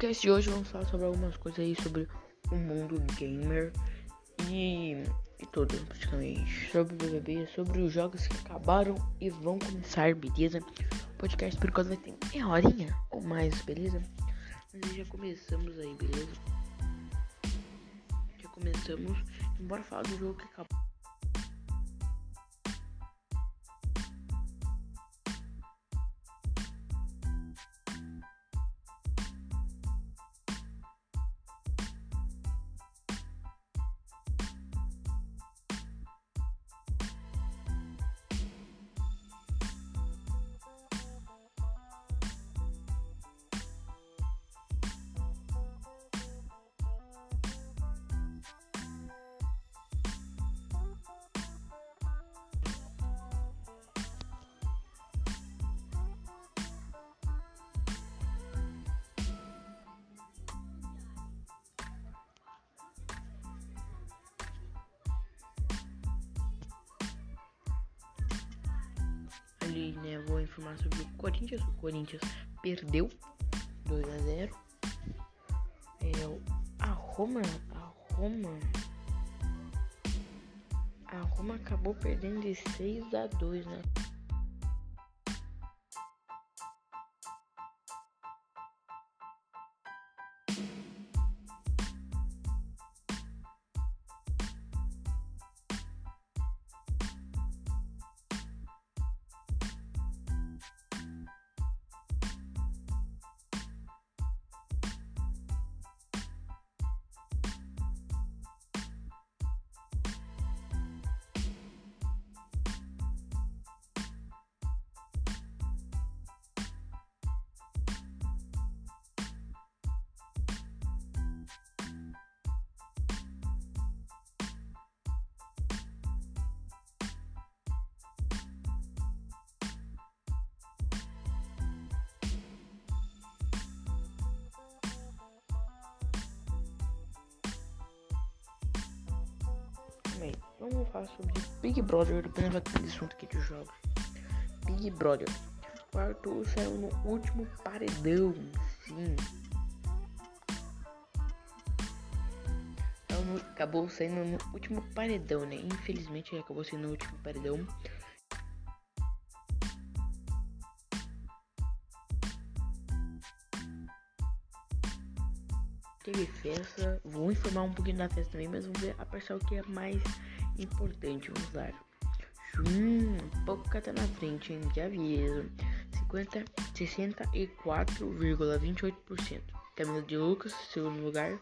podcast de hoje vamos falar sobre algumas coisas aí sobre o mundo gamer e, e tudo, praticamente. Sobre o BBB, sobre os jogos que acabaram e vão começar, beleza? O podcast por enquanto vai ter meia horinha ou mais, beleza? Mas já começamos aí, beleza? Já começamos. Bora falar do jogo que acabou. Ali, né? Vou informar sobre o Corinthians. O Corinthians perdeu 2 a 0. É, a Roma, a Roma, a Roma acabou perdendo de 6 a 2, né? Bem, vamos falar sobre Big Brother, vai ter assunto aqui de jogos. Big Brother. O Arthur saiu no último paredão, sim. Acabou saindo no último paredão, né? Infelizmente ele acabou saindo no último paredão. Teve festa. Vou informar um pouquinho da festa também, mas vamos ver a parcial que é mais importante. Vamos lá. Hum, pouca tá na frente, hein? De aviso. 50, 64,28%. Camila de Lucas, segundo lugar,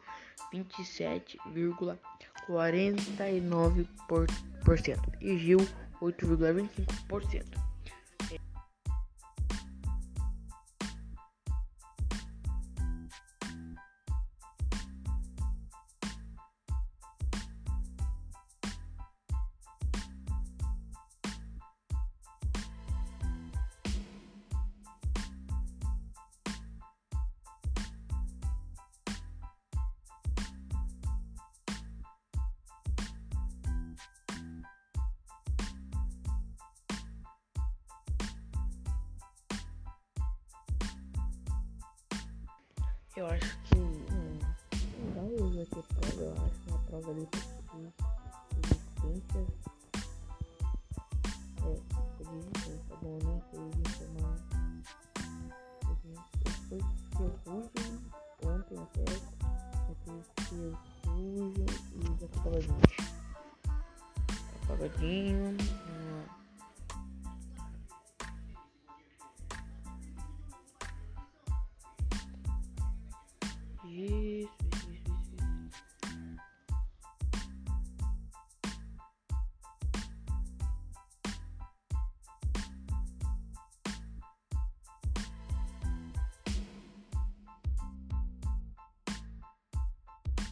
27,49%. E Gil, 8,25%. Eu acho que. Hum, não vai ter prova, eu acho uma prova de resistência. É, de resistência, bom, não sei informar. Depois que eu fujo, ontem até, depois que eu fujo e já tô pagodinho. Pagodinho.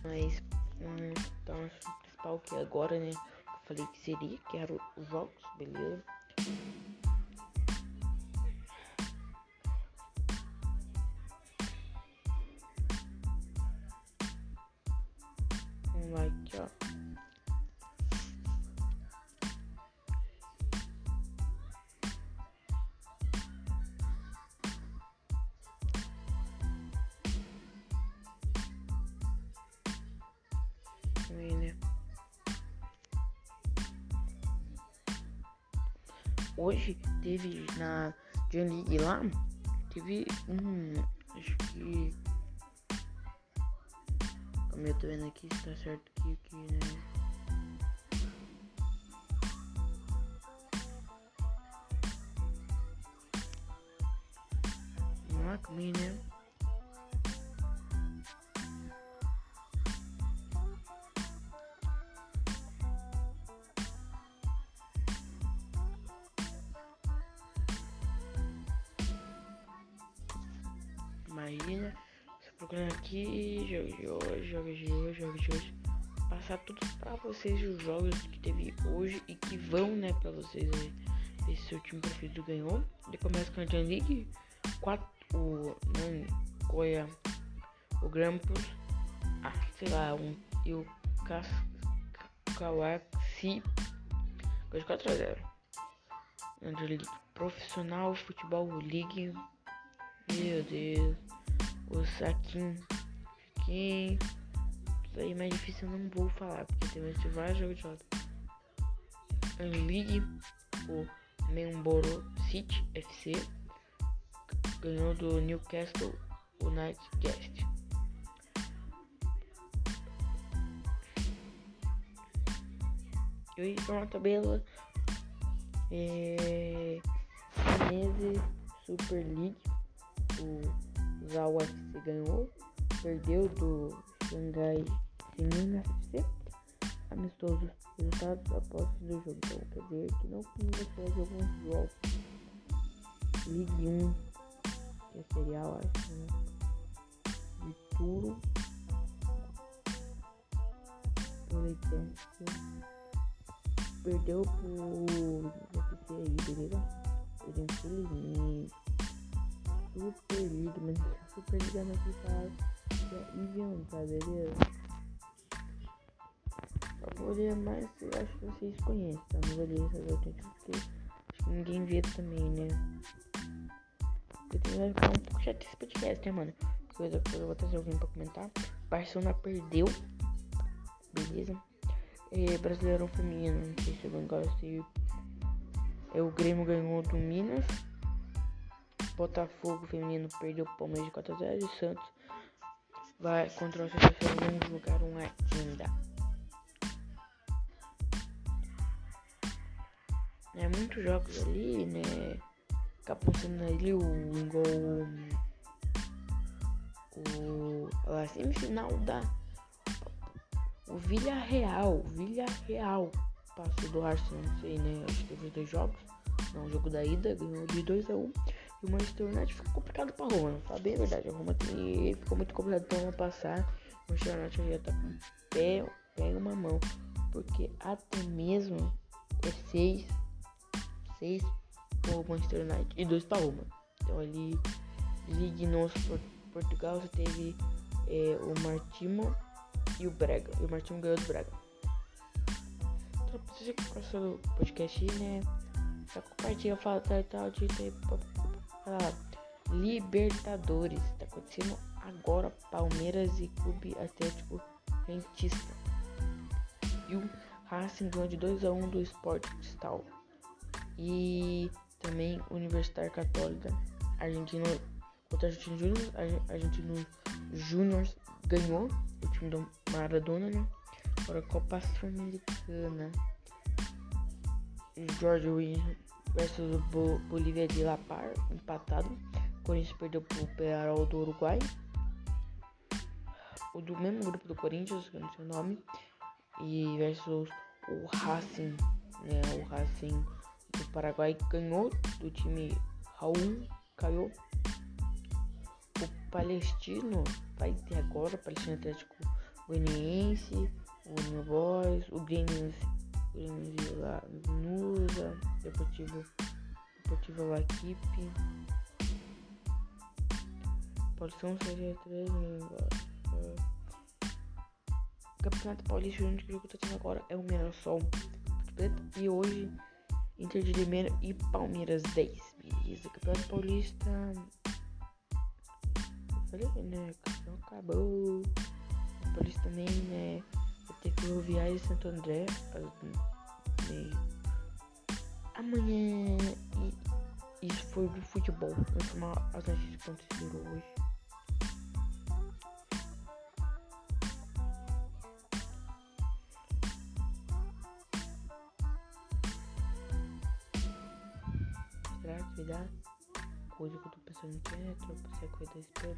Mas, hum, então, o principal que agora, né? Eu falei que seria, que era os jogos, beleza? Vamos lá aqui, ó. Hoje teve na J League lá, teve um. Acho que. Como eu tô vendo aqui, se tá certo aqui, aqui né? Não é comigo, né? Imagina, você procurando aqui, jogos de hoje, jogos de hoje, jogos de hoje. Passar tudo pra vocês os jogos que teve hoje e que vão, né, pra vocês aí. Ver se seu time preferido ganhou. Ele começa com a Jan League, 4, o não, Coia, o Grampus, ah, sei lá, um, e o Kawaxi, 4 a 0. Jan League Profissional Futebol League, meu Deus o saquinho. Fiquei. Isso aí é mais difícil eu não vou falar, porque tem mais vários jogos de roda. League, o Memboro City FC ganhou do Newcastle United Guest. E uma tabela é, Super League, o já o UFC ganhou, perdeu do Xangai Sininho FC. Amistoso resultados após o jogo. Então quer dizer que não começou alguns jogos. Ligue 1, que é serial, acho, né? De Turo. Perdeu pro UFC aí, beleza? Infelizmente. Super League, mas Super League é uma FIFA que é Evian, tá beleza? Pra poder mais, eu acho que vocês conhecem, tá? Não vou ler essas outras porque acho que ninguém vê também, né? Porque tem que ficar um pouco chato esse podcast, né, mano? Porque depois eu vou trazer alguém pra comentar. Barcelona perdeu, beleza? E Brasileirão Feminino, não sei se eu vou se é, o Grêmio ganhou do Minas. Botafogo feminino perdeu o Palmeiras de 4 a 0 e Santos vai contra o CFC não jogar um ainda. É muitos jogos ali, né? Sendo ali o gol o a semifinal da o Villarreal, Villarreal passou do Arsenal, não sei, né? Acho que teve dois jogos. Não, o jogo da ida ganhou de 2 a 1 um. E o Manchester United ficou complicado pra Roma, tá bem verdade. A Roma tem, ficou muito complicado pra Roma passar. O Manchester United já tá com pé, pé uma mão. Porque até mesmo é 6 seis pro Manchester United e 2 pra Roma. Então ali, Ligue Nosso Portugal, você teve é, o Martimo e o Brega. E o Martimo ganhou do Brega. Então, pra você que gostou do podcast né? Já compartilha, fala tal, tal, digita aí ah, Libertadores. Tá acontecendo agora. Palmeiras e Clube Atlético Rentista. E o Racing ganhou de 2 a 1 um do Sport Cristal. E também Universitário Católica. Argentino contra Argentino Júnior. Argentino Júnior ganhou. O time do Maradona, né? Agora Copa Sul-Americana. George Williams versus Bo Bolívia de La Par, empatado. O Corinthians perdeu pro Pearol do Uruguai. O do mesmo grupo do Corinthians, que não sei o nome. E versus o Racing, né? O Racing do Paraguai ganhou do time Raul, caiu. O Palestino vai ter agora, o Palestino Atlético Goianiense, o New Boys, o Grêmio Grêmio lá, Nusa, Deportivo, Deportivo Laquipe. Paulistão seria 3 Campeonato Paulista, o único jogo que tô tendo agora é o Mirassol E hoje, Inter de Limeira e Palmeiras 10. Beleza, Campeonato Paulista. Eu falei, né? Acabou. O Paulista também, né? Ter Ferroviária e Santo André. Amanhã. E isso foi do futebol. Vou informar as notícias que aconteceram hoje. Será que dar? Coisa que eu tô pensando que é, tropa, coisa da spam.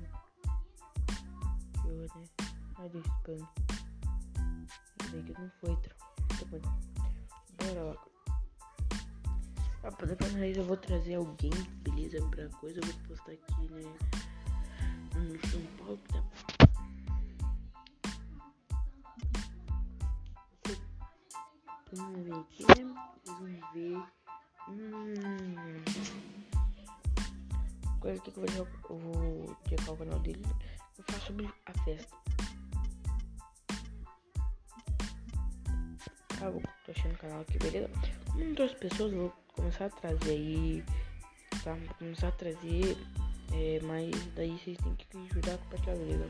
Pior, né? Ai, do spam. Ainda que não foi. Tá bom. Bora lá. Ah, depois eu vou trazer alguém, beleza? Pra coisa, eu vou postar aqui, né? No São Paulo, tá? Vamos ver aqui, né? Vão ver. Hum. Coisa que eu vou, eu vou checar o canal dele. Eu falar sobre a festa. Ah, vou, tô achando o canal aqui, beleza? Muitas pessoas, eu vou começar a trazer aí. Tá? Começar a trazer. É, mas daí vocês têm que ajudar a compartilhar, beleza?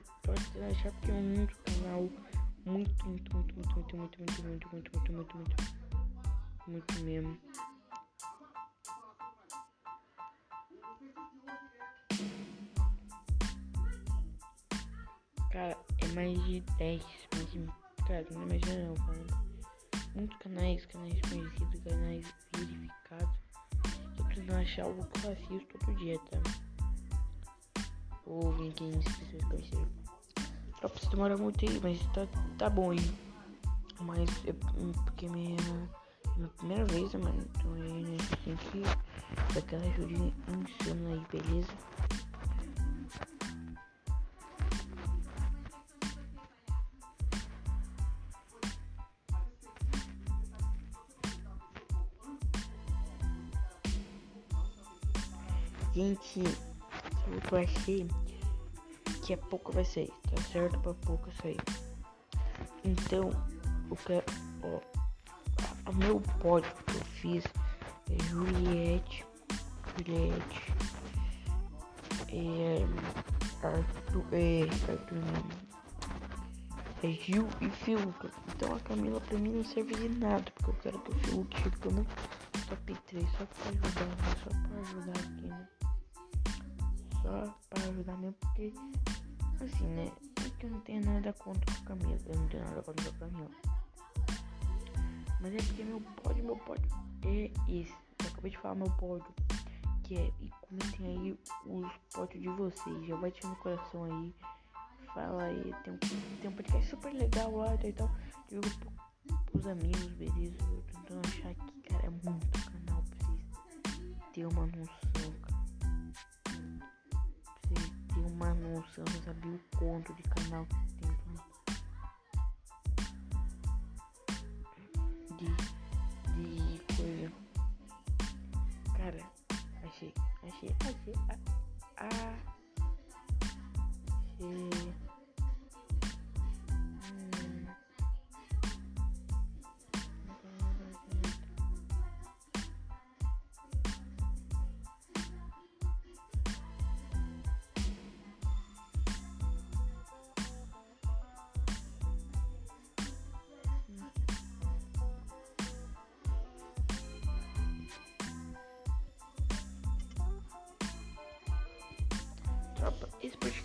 E pode achar que é um canal muito, muito, muito, muito, muito, muito, muito, muito, muito, muito, muito, muito, muito mesmo. Cara, é mais de 10, mais de, cara, não imagina não, cara. Muitos canais, canais conhecidos, canais verificados. Eu preciso achar algo que eu assisto todo dia, tá? Ou vir aqui em específico Só precisa demorar muito aí, mas tá, tá bom aí. Mas é porque minha, minha primeira vez, né, mano. Então aí né, tem que dar aquela ajudinha insana aí, beleza? Gente, que eu achei que é pouco vai sair, tá certo? Pra pouco sair. Então, o que ó, o meu pódio que eu fiz é Juliette, Juliette, é, Arthur, é, Arthur é Gil e Fiuk. Então a Camila pra mim não serve de nada, porque eu quero que o Fiuk chegue pelo top 3, só pra ajudar, só pra ajudar aqui, né? Só para ajudar mesmo, porque assim, né? Porque eu não tenho nada contra o Camila, eu não tenho nada contra o Camila. Mas é porque meu pódio, meu pódio é esse. Eu acabei de falar meu pódio, que é. E comentem aí os pódios de vocês. Já vai no coração aí. Fala aí, tem um, tem um podcast super legal lá e tal. Digo pros amigos, beleza? Eu tô tentando achar aqui, cara, é muito canal pra vocês ter uma noção, noção, não sabia o quanto de canal que tem de, de coisa. Cara, achei, achei, achei, a, a,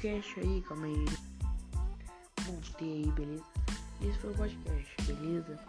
podcast aí, calma aí. Voltei aí, beleza? Esse foi o podcast, beleza?